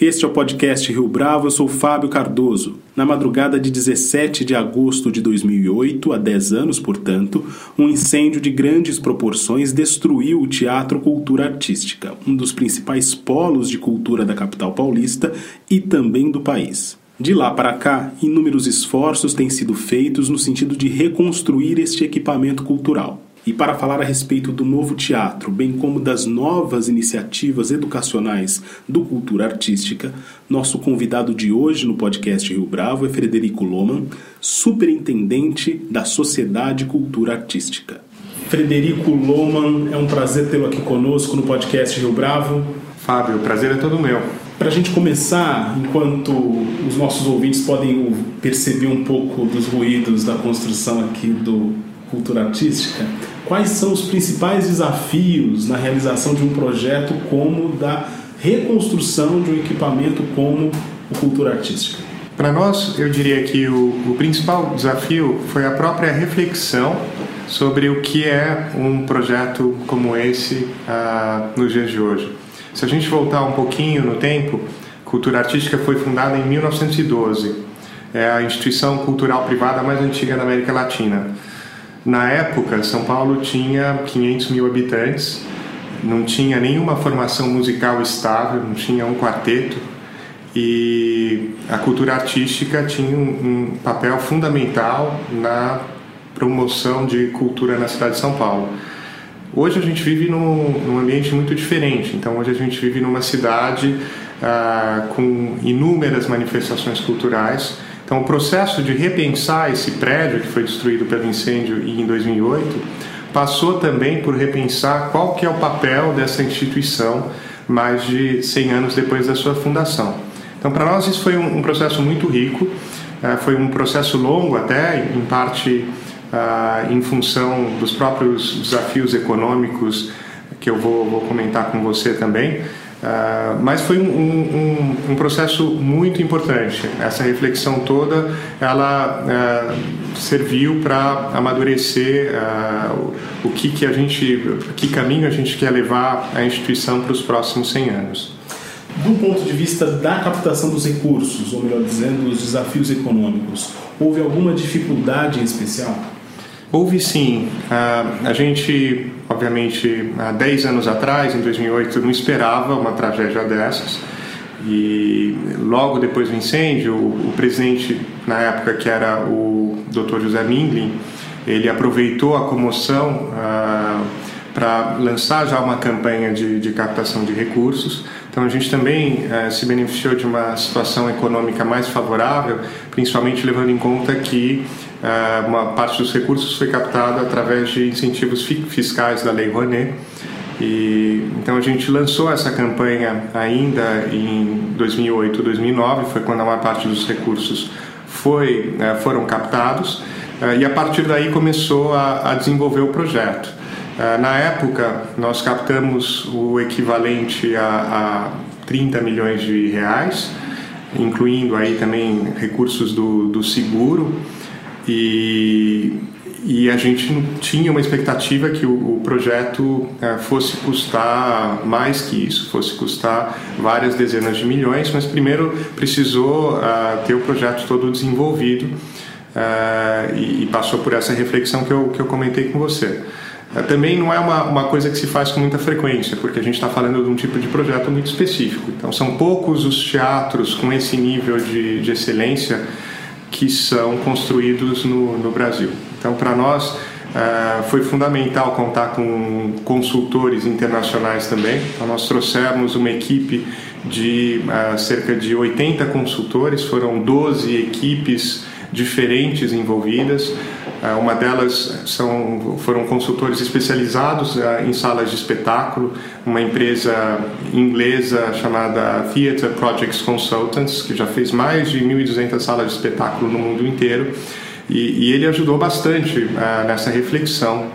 Este é o podcast Rio Bravo, eu sou Fábio Cardoso. Na madrugada de 17 de agosto de 2008, há 10 anos, portanto, um incêndio de grandes proporções destruiu o Teatro Cultura Artística, um dos principais polos de cultura da capital paulista e também do país. De lá para cá, inúmeros esforços têm sido feitos no sentido de reconstruir este equipamento cultural. E para falar a respeito do novo teatro, bem como das novas iniciativas educacionais do Cultura Artística, nosso convidado de hoje no podcast Rio Bravo é Frederico Loman, superintendente da Sociedade Cultura Artística. Frederico Loman, é um prazer tê-lo aqui conosco no podcast Rio Bravo. Fábio, o prazer é todo meu. Para a gente começar, enquanto os nossos ouvintes podem perceber um pouco dos ruídos da construção aqui do cultura artística, quais são os principais desafios na realização de um projeto como da reconstrução de um equipamento como o cultura artística? Para nós, eu diria que o, o principal desafio foi a própria reflexão sobre o que é um projeto como esse uh, nos dias de hoje. Se a gente voltar um pouquinho no tempo, Cultura Artística foi fundada em 1912. É a instituição cultural privada mais antiga da América Latina. Na época, São Paulo tinha 500 mil habitantes, não tinha nenhuma formação musical estável, não tinha um quarteto e a cultura artística tinha um, um papel fundamental na promoção de cultura na cidade de São Paulo. Hoje a gente vive num, num ambiente muito diferente, então hoje a gente vive numa cidade ah, com inúmeras manifestações culturais então, o processo de repensar esse prédio que foi destruído pelo incêndio em 2008 passou também por repensar qual que é o papel dessa instituição mais de 100 anos depois da sua fundação. Então, para nós isso foi um, um processo muito rico, uh, foi um processo longo até, em parte uh, em função dos próprios desafios econômicos que eu vou, vou comentar com você também, Uh, mas foi um, um, um, processo muito importante. Essa reflexão toda, ela uh, serviu para amadurecer uh, o, o, que que a gente, que caminho a gente quer levar a instituição para os próximos 100 anos. Do ponto de vista da captação dos recursos, ou melhor dizendo, dos desafios econômicos, houve alguma dificuldade em especial? Houve sim. a gente, obviamente, há 10 anos atrás, em 2008, não esperava uma tragédia dessas. E logo depois do incêndio, o presidente, na época que era o Dr. José Mindlin, ele aproveitou a comoção para lançar já uma campanha de, de, captação de recursos. Então a gente também se beneficiou de uma situação econômica mais favorável, principalmente levando em conta que uma parte dos recursos foi captada através de incentivos fiscais da Lei Rouanet. E, então a gente lançou essa campanha ainda em 2008, 2009, foi quando a maior parte dos recursos foi, é, foram captados é, e a partir daí começou a, a desenvolver o projeto. Na época nós captamos o equivalente a, a 30 milhões de reais, incluindo aí também recursos do, do seguro. E, e a gente tinha uma expectativa que o, o projeto é, fosse custar mais que isso, fosse custar várias dezenas de milhões, mas primeiro precisou uh, ter o projeto todo desenvolvido uh, e, e, passou por essa reflexão que eu, que eu comentei com você. Uh, também não é uma, uma coisa que se faz com muita frequência, porque a gente está falando de um tipo de projeto muito específico. Então, são poucos os teatros com esse nível de, de excelência que são construídos no, no Brasil. Então, para nós, uh, foi fundamental contar com consultores internacionais também. Então, nós trouxemos uma equipe de uh, cerca de 80 consultores, foram 12 equipes diferentes envolvidas. É, uma delas são, foram consultores especializados é, em salas de espetáculo, uma empresa inglesa chamada Theatre Projects Consultants, que já fez mais de 1.200 salas de espetáculo no mundo inteiro. E, e ele ajudou bastante uh, nessa reflexão.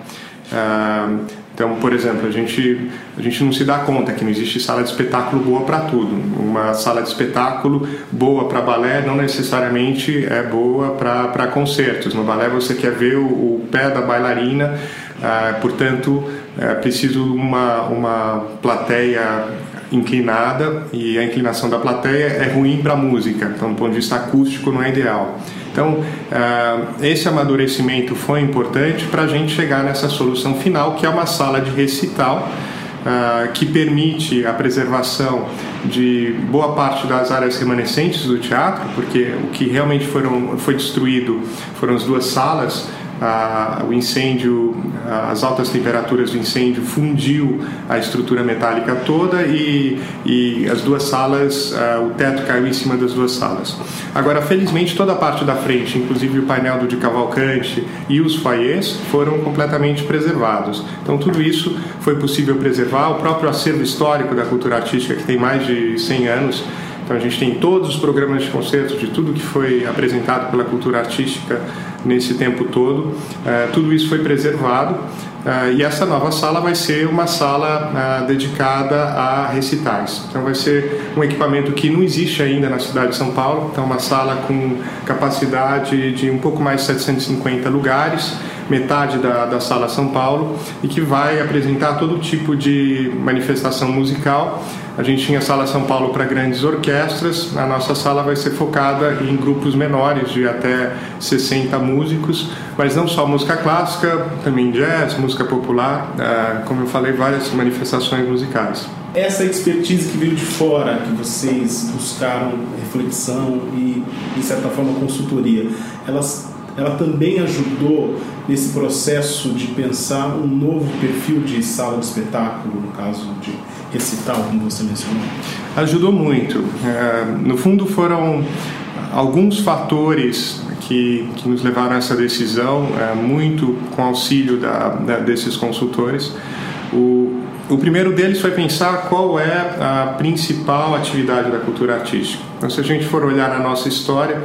Então, por exemplo, a gente, a gente não se dá conta que não existe sala de espetáculo boa para tudo. Uma sala de espetáculo boa para balé não necessariamente é boa para concertos. No balé você quer ver o, o pé da bailarina, ah, portanto, é preciso uma, uma plateia inclinada e a inclinação da plateia é ruim para a música, então do ponto de vista acústico não é ideal. Então, uh, esse amadurecimento foi importante para a gente chegar nessa solução final, que é uma sala de recital, uh, que permite a preservação de boa parte das áreas remanescentes do teatro, porque o que realmente foram, foi destruído foram as duas salas a, o incêndio, as altas temperaturas do incêndio fundiu a estrutura metálica toda e, e as duas salas, o teto caiu em cima das duas salas. Agora, felizmente, toda a parte da frente, inclusive o painel do de cavalcante e os foyers, foram completamente preservados. Então, tudo isso foi possível preservar. O próprio acervo histórico da cultura artística, que tem mais de 100 anos, então a gente tem todos os programas de concerto de tudo que foi apresentado pela cultura artística nesse tempo todo. Uh, tudo isso foi preservado uh, e essa nova sala vai ser uma sala uh, dedicada a recitais. Então vai ser um equipamento que não existe ainda na cidade de São Paulo. Então uma sala com capacidade de um pouco mais de 750 lugares metade da, da Sala São Paulo e que vai apresentar todo tipo de manifestação musical. A gente tinha a Sala São Paulo para grandes orquestras, a nossa sala vai ser focada em grupos menores, de até 60 músicos, mas não só música clássica, também jazz, música popular, é, como eu falei, várias manifestações musicais. Essa expertise que veio de fora, que vocês buscaram reflexão e, de certa forma, consultoria, elas ela também ajudou nesse processo de pensar um novo perfil de sala de espetáculo, no caso de recital, como você mencionou? Ajudou muito. É, no fundo, foram alguns fatores que, que nos levaram a essa decisão, é, muito com auxílio da, da, desses consultores. O, o primeiro deles foi pensar qual é a principal atividade da cultura artística. Então, se a gente for olhar na nossa história,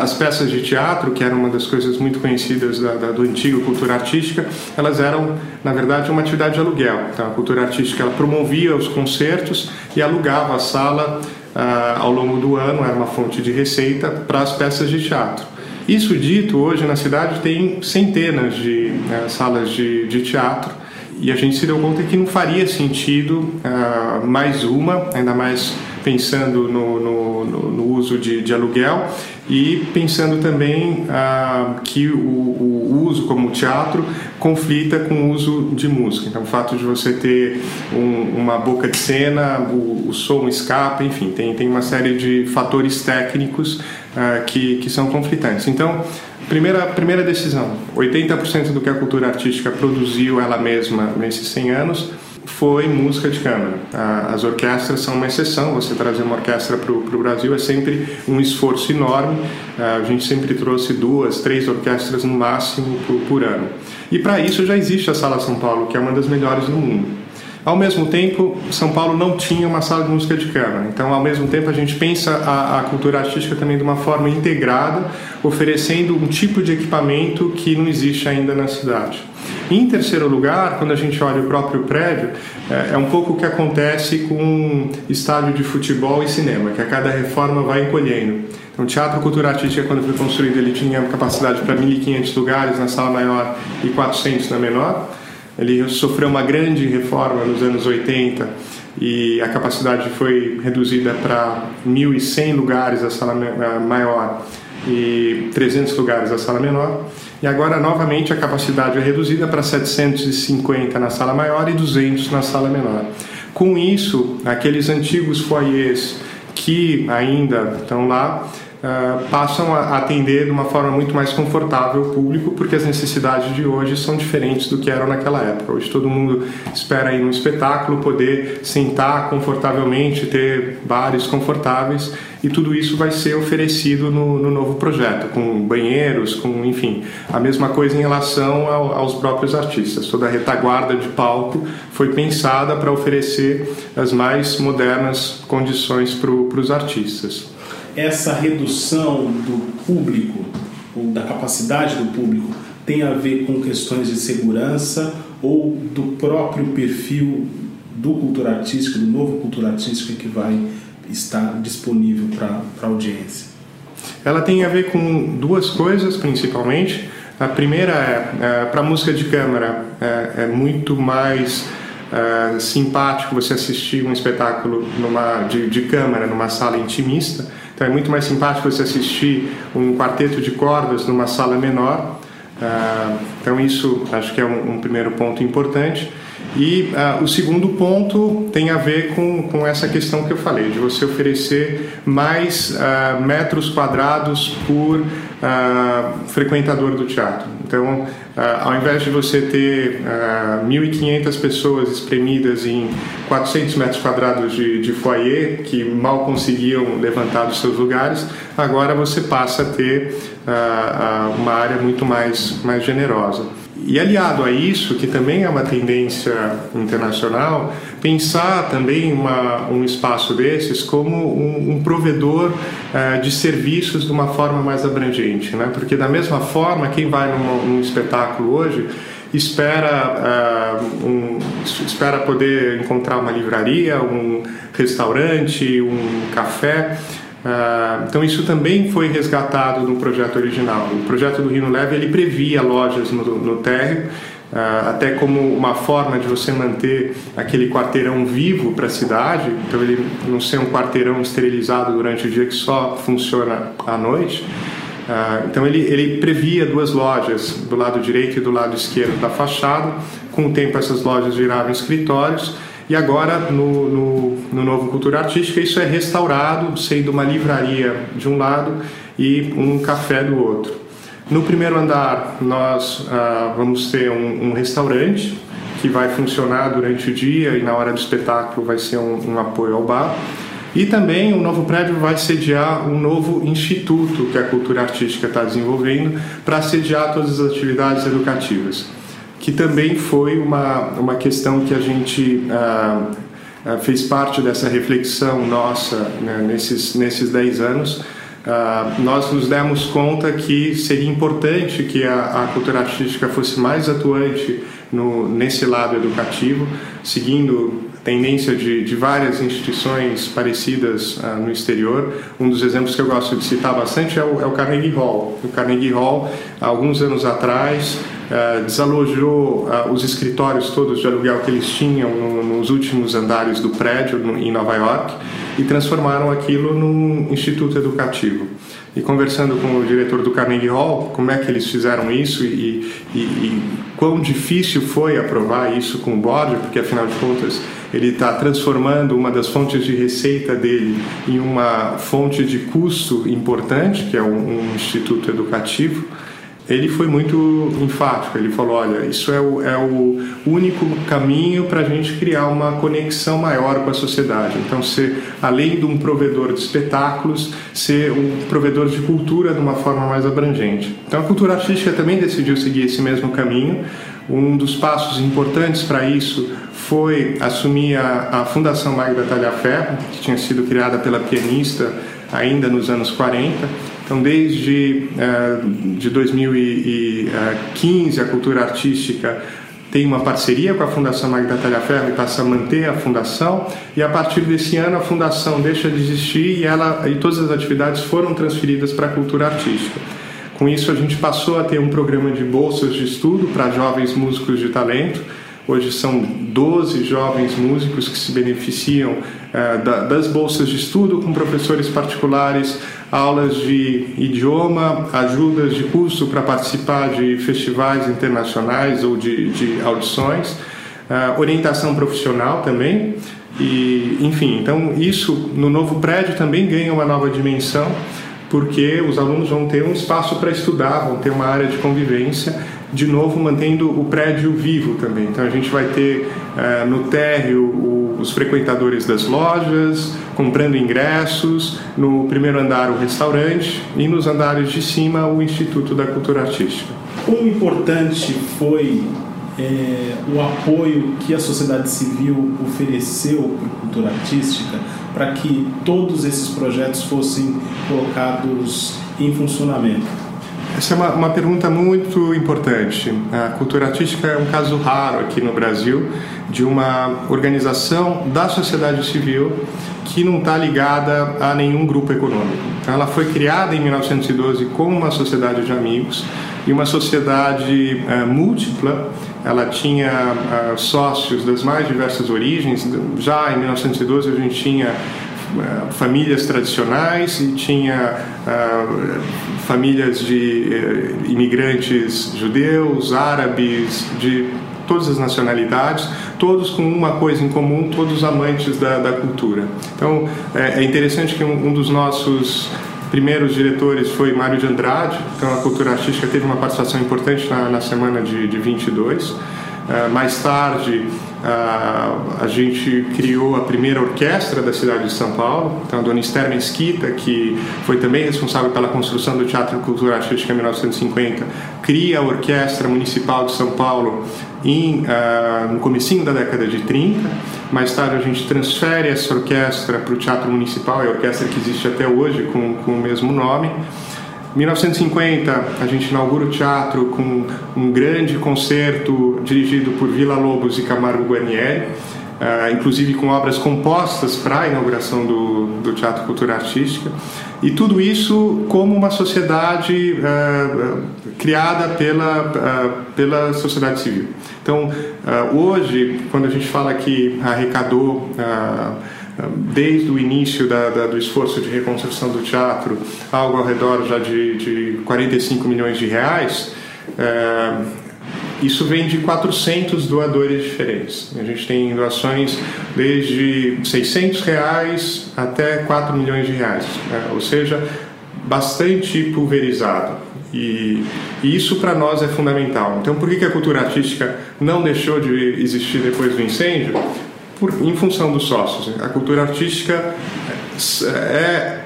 as peças de teatro, que eram uma das coisas muito conhecidas da, da, do antigo cultura artística, elas eram, na verdade, uma atividade de aluguel. Então, a cultura artística ela promovia os concertos e alugava a sala uh, ao longo do ano, era uma fonte de receita para as peças de teatro. Isso dito, hoje na cidade tem centenas de uh, salas de, de teatro e a gente se deu conta que não faria sentido uh, mais uma, ainda mais pensando no, no, no, uso de, de, aluguel e pensando também ah, que o, o, uso como teatro conflita com o uso de música. Então, o fato de você ter um, uma boca de cena, o, o, som escapa, enfim, tem, tem uma série de fatores técnicos ah, que, que são conflitantes. Então, primeira, primeira decisão: 80% do que a cultura artística produziu ela mesma nesses 100 anos foi música de câmara. As orquestras são uma exceção, você trazer uma orquestra para o Brasil é sempre um esforço enorme. A gente sempre trouxe duas, três orquestras no máximo por, por ano. E para isso já existe a Sala São Paulo, que é uma das melhores do mundo. Ao mesmo tempo, São Paulo não tinha uma sala de música de câmara. Então, ao mesmo tempo, a gente pensa a, a, cultura artística também de uma forma integrada, oferecendo um tipo de equipamento que não existe ainda na cidade. Em terceiro lugar, quando a gente olha o próprio prédio, é, é um pouco o que acontece com estádio de futebol e cinema, que a cada reforma vai encolhendo. Então, o Teatro Cultura Artística, quando foi construído, ele tinha capacidade para 1.500 lugares na sala maior e 400 na menor. Ele sofreu uma grande reforma nos anos 80 e a capacidade foi reduzida para 1.100 lugares a sala maior e 300 lugares a sala menor. E agora, novamente, a capacidade é reduzida para 750 na sala maior e 200 na sala menor. Com isso, aqueles antigos foyers que ainda estão lá uh, passam a atender de uma forma muito mais confortável o público, porque as necessidades de hoje são diferentes do que eram naquela época. Hoje todo mundo espera ir num espetáculo, poder sentar confortavelmente, ter bares confortáveis, e tudo isso vai ser oferecido no, no novo projeto, com banheiros, com, enfim, a mesma coisa em relação ao, aos próprios artistas. Toda a retaguarda de palco foi pensada para oferecer as mais modernas condições para os artistas essa redução do público ou da capacidade do público tem a ver com questões de segurança ou do próprio perfil do cultura artística, do novo cultura artística que vai estar disponível para a audiência? Ela tem a ver com duas coisas principalmente. A primeira é, é para música de câmara, é, é muito mais é, simpático você assistir um espetáculo numa, de, de câmara numa sala intimista. Então é muito mais simpático você assistir um quarteto de cordas numa sala menor. É, então isso acho que é um, um primeiro ponto importante. E uh, o segundo ponto tem a ver com, com essa questão que eu falei, de você oferecer mais uh, metros quadrados por uh, frequentador do teatro. Então, ao invés de você ter 1.500 pessoas espremidas em 400 metros quadrados de, de foyer, que mal conseguiam levantar dos seus lugares, agora você passa a ter uma área muito mais, mais generosa. E aliado a isso, que também é uma tendência internacional, pensar também uma, um espaço desses como um, um provedor uh, de serviços de uma forma mais abrangente, né? Porque da mesma forma, quem vai num, num espetáculo hoje espera uh, um, espera poder encontrar uma livraria, um restaurante, um café ah, então isso também foi resgatado no projeto original. O projeto do Rino Leve ele previa lojas no, no térreo, uh, até como uma forma de você manter aquele quarteirão vivo para a cidade. Então ele não ser um quarteirão esterilizado durante o dia que só funciona à noite. Uh, então ele, ele previa duas lojas do lado direito e do lado esquerdo da fachada. Com o tempo essas lojas viravam escritórios e agora, no, no, no, novo Cultura Artística, isso é restaurado, sendo uma livraria de um lado e um café do outro. No primeiro andar, nós ah, vamos ter um, um, restaurante que vai funcionar durante o dia e na hora do espetáculo vai ser um, um apoio ao bar. E também o novo prédio vai sediar um novo instituto que a cultura artística está desenvolvendo para sediar todas as atividades educativas que também foi uma, uma questão que a gente ah, ah, fez parte dessa reflexão nossa né, nesses, nesses 10 anos. Ah, nós nos demos conta que seria importante que a, a cultura artística fosse mais atuante no, nesse lado educativo, seguindo tendência de, de várias instituições parecidas uh, no exterior. Um dos exemplos que eu gosto de citar bastante é o, é o Carnegie Hall. O Carnegie Hall, alguns anos atrás, uh, desalojou uh, os escritórios todos de aluguel que eles tinham no, nos últimos andares do prédio no, em Nova York e transformaram aquilo num instituto educativo. E conversando com o diretor do Carnegie Hall, como é que eles fizeram isso e, e, e quão difícil foi aprovar isso com o board, porque afinal de contas ele está transformando uma das fontes de receita dele em uma fonte de custo importante, que é um, um instituto educativo ele foi muito enfático. Ele falou: olha, isso é o, é o único caminho para a gente criar uma conexão maior com a sociedade. Então, ser, além de um provedor de espetáculos, ser um provedor de cultura de uma forma mais abrangente. Então, a cultura artística também decidiu seguir esse mesmo caminho. Um dos passos importantes para isso foi assumir a, a Fundação Magda Talhaferro, que tinha sido criada pela pianista ainda nos anos 40 então, desde uh, de 2015, a cultura artística tem uma parceria com a Fundação Magda Talhaferro e passa a manter a fundação e a partir desse ano a fundação deixa de existir e ela e todas as atividades foram transferidas para a cultura artística. Com isso a gente passou a ter um programa de bolsas de estudo para jovens músicos de talento Hoje são 12 jovens músicos que se beneficiam eh, da, das bolsas de estudo com professores particulares, aulas de idioma, ajudas de curso para participar de festivais internacionais ou de, de audições, uh, orientação profissional também. E, enfim, então isso no novo prédio também ganha uma nova dimensão porque os alunos vão ter um espaço para estudar, vão ter uma área de convivência de novo mantendo o prédio vivo também. Então a gente vai ter uh, no térreo o, os frequentadores das lojas, comprando ingressos, no primeiro andar o restaurante e nos andares de cima o Instituto da Cultura Artística. Quão importante foi é, o apoio que a sociedade civil ofereceu para a cultura artística para que todos esses projetos fossem colocados em funcionamento? Essa é uma, uma, pergunta muito importante. A cultura artística é um caso raro aqui no Brasil de uma organização da sociedade civil que não está ligada a nenhum grupo econômico. Então, ela foi criada em 1912 como uma sociedade de amigos e uma sociedade uh, múltipla. Ela tinha uh, sócios das mais diversas origens. Já em 1912 a gente tinha famílias tradicionais e tinha famílias de imigrantes judeus, árabes, de todas as nacionalidades, todos com uma coisa em comum, todos amantes da, da cultura. Então é, é interessante que um, um dos nossos primeiros diretores foi Mário de Andrade, então a cultura artística teve uma participação importante na, na semana de, de 22. Uh, eh, mais tarde, a gente criou a primeira orquestra da cidade de São Paulo, então a dona Esther Mesquita, que foi também responsável pela construção do Teatro Cultura Artística em 1950, cria a Orquestra Municipal de São Paulo em, uh, no comecinho da década de 30. Mais tarde a gente transfere essa orquestra para o Teatro Municipal, é a orquestra que existe até hoje com, com o mesmo nome. 1950 a gente inaugura o teatro com um grande concerto dirigido por Vila Lobos e Camargo Guarnieri, uh, inclusive com obras compostas para a inauguração do, do Teatro Cultura Artística. E tudo isso como uma sociedade uh, criada pela, uh, pela sociedade civil. Então, hoje, quando a gente fala que arrecadou desde o início da, da, do esforço de reconstrução do teatro, algo ao redor já de, de 45 milhões de reais, isso vem de 400 doadores diferentes. A gente tem doações desde 600 reais até 4 milhões de reais, né? ou seja, bastante pulverizado. E, e isso para nós é fundamental. Então, por que, que a cultura artística não deixou de existir depois do incêndio? Por, em função dos sócios. A cultura artística é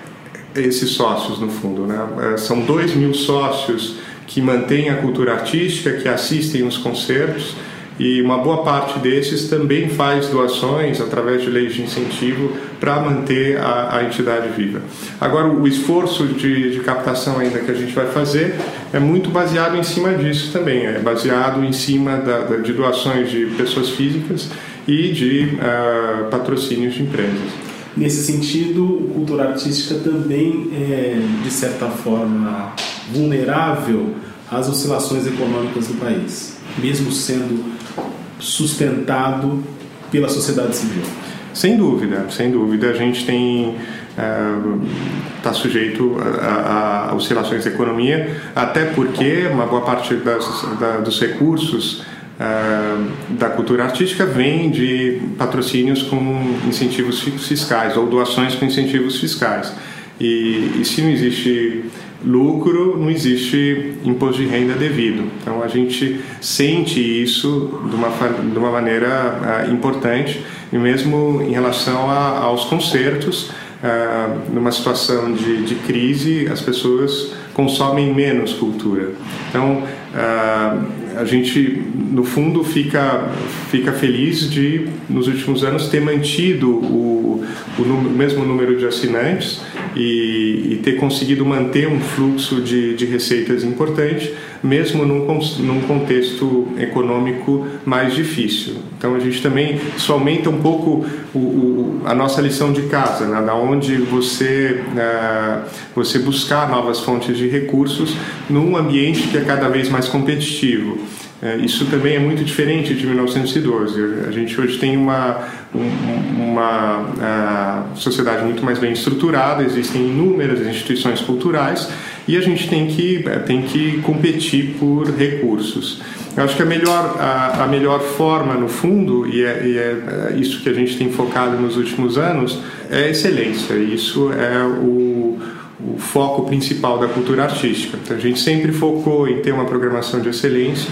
esses sócios, no fundo. Né? É, são 2 mil sócios que mantêm a cultura artística, que assistem os concertos e uma boa parte desses também faz doações através de leis de incentivo para manter a, a, entidade viva. Agora, o esforço de, de, captação ainda que a gente vai fazer é muito baseado em cima disso também, é baseado em cima da, da, de doações de pessoas físicas e de uh, patrocínios de empresas. Nesse sentido, a cultura artística também é, de certa forma, vulnerável às oscilações econômicas do país, mesmo sendo sustentado pela sociedade civil. Sem dúvida, sem dúvida. A gente tem está é, sujeito a, a, oscilações da economia, até porque uma boa parte das, da, dos recursos da cultura artística vem de patrocínios com incentivos fiscais ou doações com incentivos fiscais. E, e se não existe lucro, não existe imposto de renda devido. Então a gente sente isso de uma, de uma maneira uh, importante e mesmo em relação a, aos concertos, uh, numa situação de, de crise, as pessoas consomem menos cultura. Então uh, a gente no fundo fica fica feliz de nos últimos anos ter mantido o, o, o mesmo número de assinantes e, e, ter conseguido manter um fluxo de, de receitas importante, mesmo num, num contexto econômico mais difícil. Então a gente também isso aumenta um pouco o, o, a nossa lição de casa, né? da onde você uh, você buscar novas fontes de recursos num ambiente que é cada vez mais competitivo. É, isso também é muito diferente de 1912. A gente hoje tem uma, uma sociedade muito mais bem estruturada, existem inúmeras instituições culturais e a gente tem que, é, tem que competir por recursos. Eu acho que a melhor, a, a melhor forma, no fundo, e é, e é, isso que a gente tem focado nos últimos anos, é a excelência. Isso é o, o foco principal da cultura artística. Então, a gente sempre focou em ter uma programação de excelência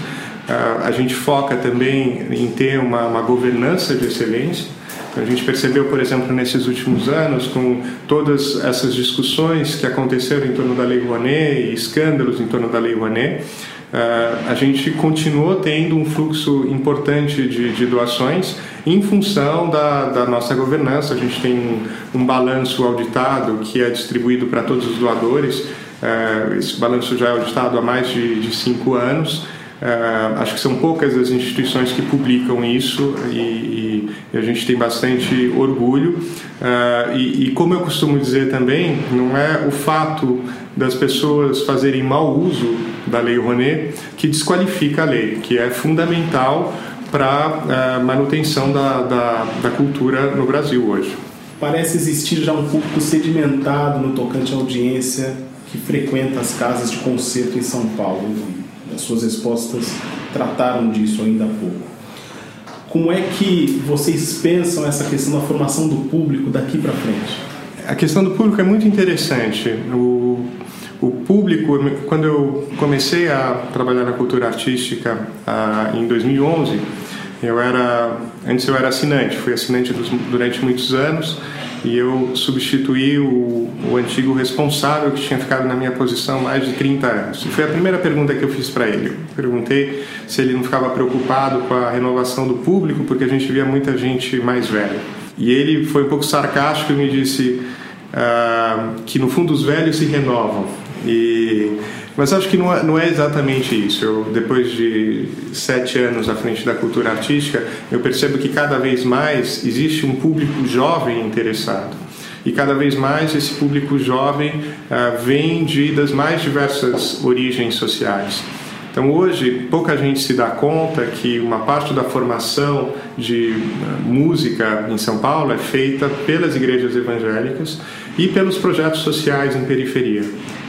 a gente foca também em ter uma, uma governança de excelência. A gente percebeu, por exemplo, nesses últimos anos, com todas essas discussões que aconteceram em torno da Lei Rouanet e escândalos em torno da Lei Rouanet, a gente continuou tendo um fluxo importante de, de doações em função da, da nossa governança. A gente tem um, um balanço auditado que é distribuído para todos os doadores. Uh, esse balanço já é auditado há mais de, de cinco anos. Uh, acho que são poucas as instituições que publicam isso e, e, a gente tem bastante orgulho. Uh, e, e, como eu costumo dizer também, não é o fato das pessoas fazerem mau uso da Lei Rouanet que desqualifica a lei, que é fundamental para a manutenção da, da, da cultura no Brasil hoje. Parece existir já um público sedimentado no tocante à audiência que frequenta as casas de concerto em São Paulo as suas respostas trataram disso ainda há pouco. Como é que vocês pensam essa questão da formação do público daqui para frente? A questão do público é muito interessante. O, o público, quando eu comecei a trabalhar na cultura artística ah, em 2011, eu era antes eu era assinante, fui assinante dos, durante muitos anos e eu substituí o, o antigo responsável que tinha ficado na minha posição mais de 30 anos. E foi a primeira pergunta que eu fiz para ele. Eu perguntei se ele não ficava preocupado com a renovação do público, porque a gente via muita gente mais velha. E ele foi um pouco sarcástico e me disse uh, que no fundo os velhos se renovam. E mas acho que não é, não é exatamente isso. Eu, depois de sete anos à frente da cultura artística, eu percebo que cada vez mais existe um público jovem interessado. E cada vez mais esse público jovem uh, vem de, das mais diversas origens sociais. Então hoje pouca gente se dá conta que uma parte da formação de uh, música em São Paulo é feita pelas igrejas evangélicas e pelos projetos sociais em periferia.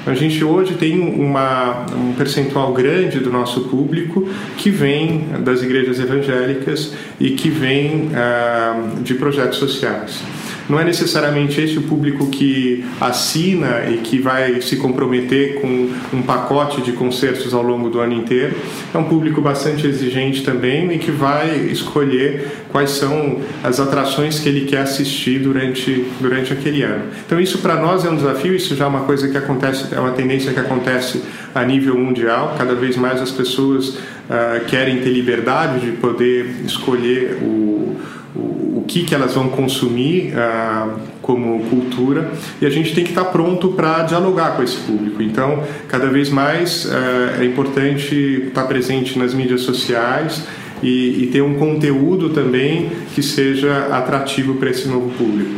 A gente hoje tem uma, um percentual grande do nosso público que vem das igrejas evangélicas e que vem ah, de projetos sociais. Não é necessariamente esse o público que assina e que vai se comprometer com um pacote de concertos ao longo do ano inteiro. É um público bastante exigente também e que vai escolher quais são as atrações que ele quer assistir durante, durante aquele ano. Então, isso para nós é um desafio, isso já é uma coisa que acontece, é uma tendência que acontece a nível mundial. Cada vez mais as pessoas uh, querem ter liberdade de poder escolher o o, que, que elas vão consumir uh, como cultura e a gente tem que estar pronto para dialogar com esse público. Então, cada vez mais uh, é importante estar presente nas mídias sociais e, e ter um conteúdo também que seja atrativo para esse novo público.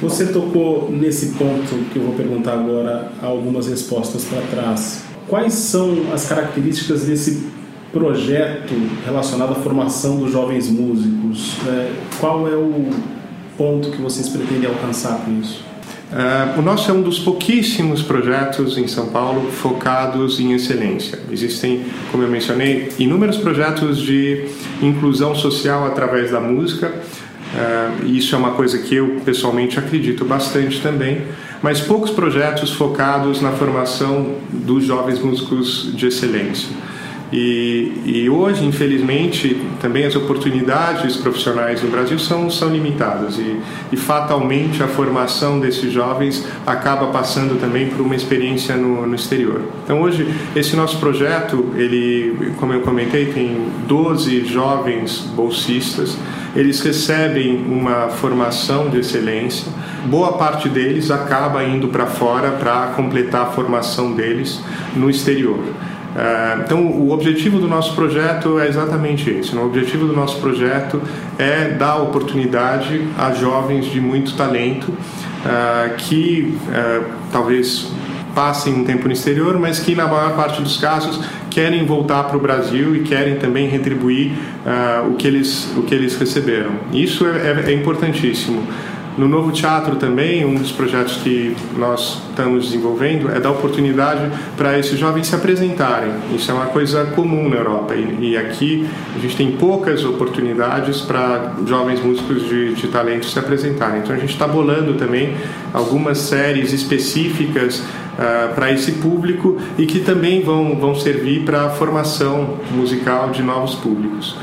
Você tocou nesse ponto que eu vou perguntar agora algumas respostas para trás. Quais são as características desse projeto relacionado à formação dos jovens músicos. É, qual é o ponto que vocês pretendem alcançar com isso? Uh, o nosso é um dos pouquíssimos projetos em São Paulo focados em excelência. Existem, como eu mencionei, inúmeros projetos de inclusão social através da música. Uh, isso é uma coisa que eu pessoalmente acredito bastante também, mas poucos projetos focados na formação dos jovens músicos de excelência. E, e, hoje, infelizmente, também as oportunidades profissionais no Brasil são, são limitadas e, e, fatalmente a formação desses jovens acaba passando também por uma experiência no, no, exterior. Então, hoje, esse nosso projeto, ele, como eu comentei, tem 12 jovens bolsistas, eles recebem uma formação de excelência, boa parte deles acaba indo para fora para completar a formação deles no exterior. É, então, o objetivo do nosso projeto é exatamente esse. O objetivo do nosso projeto é dar oportunidade a jovens de muito talento é, que é, talvez passem um tempo no exterior, mas que na maior parte dos casos querem voltar para o Brasil e querem também retribuir o, que eles, o que eles receberam. Isso é, é, é importantíssimo. No Novo Teatro também, um dos projetos que nós estamos desenvolvendo é dar oportunidade para esses jovens se apresentarem. Isso é uma coisa comum na Europa e, e aqui a gente tem poucas oportunidades para jovens músicos de, de talento se apresentarem. Então a gente está bolando também algumas séries específicas uh, para esse público e que também vão, vão servir para a formação musical de novos públicos.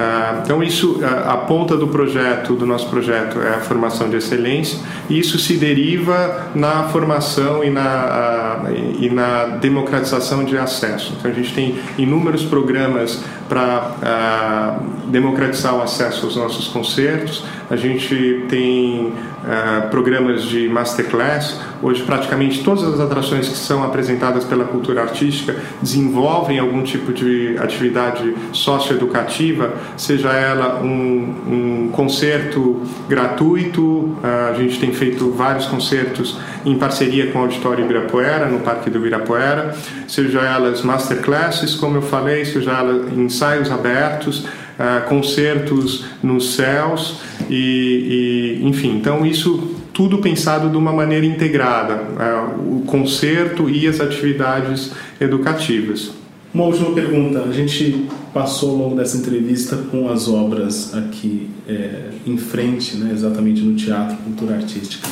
Ah, então isso, a, ponta do projeto, do nosso projeto, é a formação de excelência e isso se deriva na formação e, na, e, e, na democratização de acesso. Então a gente tem inúmeros programas para democratizar o acesso aos nossos concertos. A gente tem uh, programas de masterclass. Hoje praticamente todas as atrações que são apresentadas pela cultura artística desenvolvem algum tipo de atividade socioeducativa, seja ela um, um concerto gratuito. Uh, a gente tem feito vários concertos em parceria com o Auditório Ibirapuera, no Parque do Ibirapuera, seja elas masterclasses, como eu falei, seja elas ensaios abertos, uh, concertos nos céus e, e, enfim, então isso tudo pensado de uma maneira integrada, uh, o concerto e as atividades educativas. Uma última pergunta. A gente passou ao longo dessa entrevista com as obras aqui é, em frente, né, exatamente no Teatro Cultura Artística.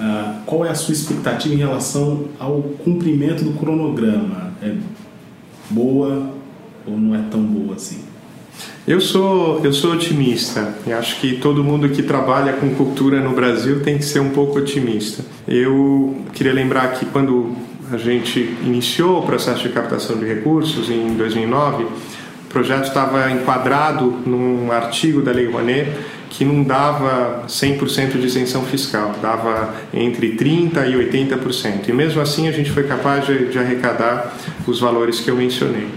Ah, qual é a sua expectativa em relação ao cumprimento do cronograma? É boa ou não é tão boa assim? Eu sou, eu sou otimista e acho que todo mundo que trabalha com cultura no Brasil tem que ser um pouco otimista. Eu queria lembrar que quando a gente iniciou o processo de captação de recursos em 2009, o projeto estava enquadrado num artigo da Lei Rouanet que não dava 100% de isenção fiscal, dava entre 30% e 80%. E mesmo assim a gente foi capaz de, de arrecadar os valores que eu mencionei.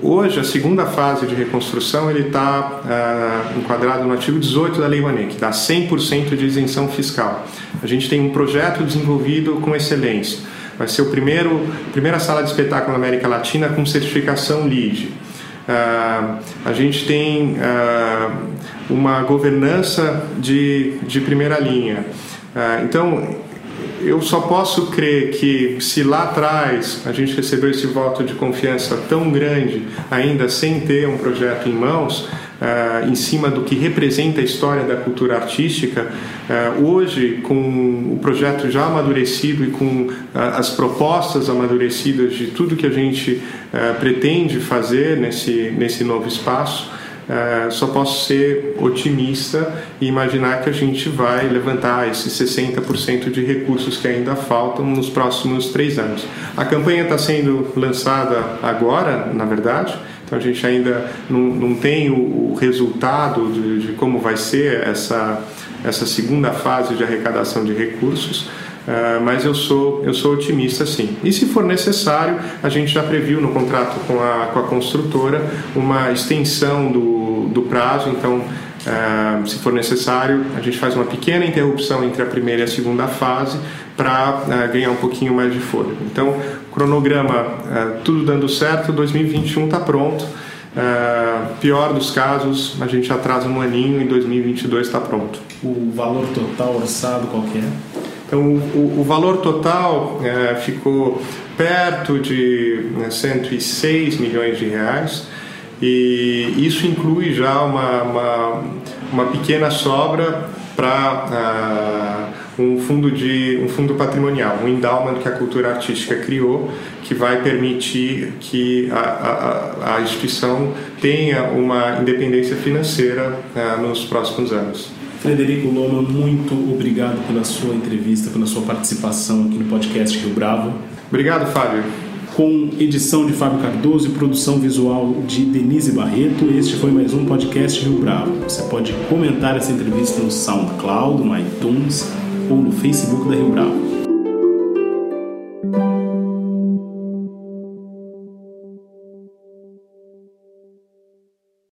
Hoje, a segunda fase de reconstrução ele está uh, enquadrado no artigo 18 da Lei Rouanet, que dá 100% de isenção fiscal. A gente tem um projeto desenvolvido com excelência. Vai ser o primeiro primeira sala de espetáculo na América Latina com certificação LEED. Uh, a gente tem uh, uma governança de, de primeira linha. Então, eu só posso crer que se lá atrás a gente recebeu esse voto de confiança tão grande, ainda sem ter um projeto em mãos, uh, em cima do que representa a história da cultura artística, uh, hoje, com o projeto já amadurecido e com uh, as propostas amadurecidas de tudo que a gente pretende fazer nesse, nesse novo espaço, Uh, só posso ser otimista e imaginar que a gente vai levantar esses 60% de recursos que ainda faltam nos próximos três anos. A campanha está sendo lançada agora, na verdade, então a gente ainda não, não tem o, o resultado de, de, como vai ser essa, essa segunda fase de arrecadação de recursos. Uh, mas eu sou, eu sou otimista sim. E se for necessário, a gente já previu no contrato com a, com a construtora uma extensão do, do prazo, então, uh, se for necessário, a gente faz uma pequena interrupção entre a primeira e a segunda fase para uh, ganhar um pouquinho mais de fôlego. Então, cronograma, tudo dando certo, 2021 está pronto. pior dos casos, a gente atrasa um aninho e 2022 está pronto. O valor total orçado qual é? Então, o, o valor total é, ficou perto de né, 106 milhões de reais e isso inclui já uma, uma, uma pequena sobra para uh, um fundo de um fundo patrimonial, um endowment que a cultura artística criou, que vai permitir que a, a, a instituição tenha uma independência financeira uh, nos próximos anos. Frederico Loma, muito obrigado pela sua entrevista, pela sua participação aqui no podcast Rio Bravo. Obrigado, Fábio. Com edição de Fábio Cardoso e produção visual de Denise Barreto, este foi mais um podcast Rio Bravo. Você pode comentar essa entrevista no SoundCloud, no iTunes ou no Facebook da Rio Bravo.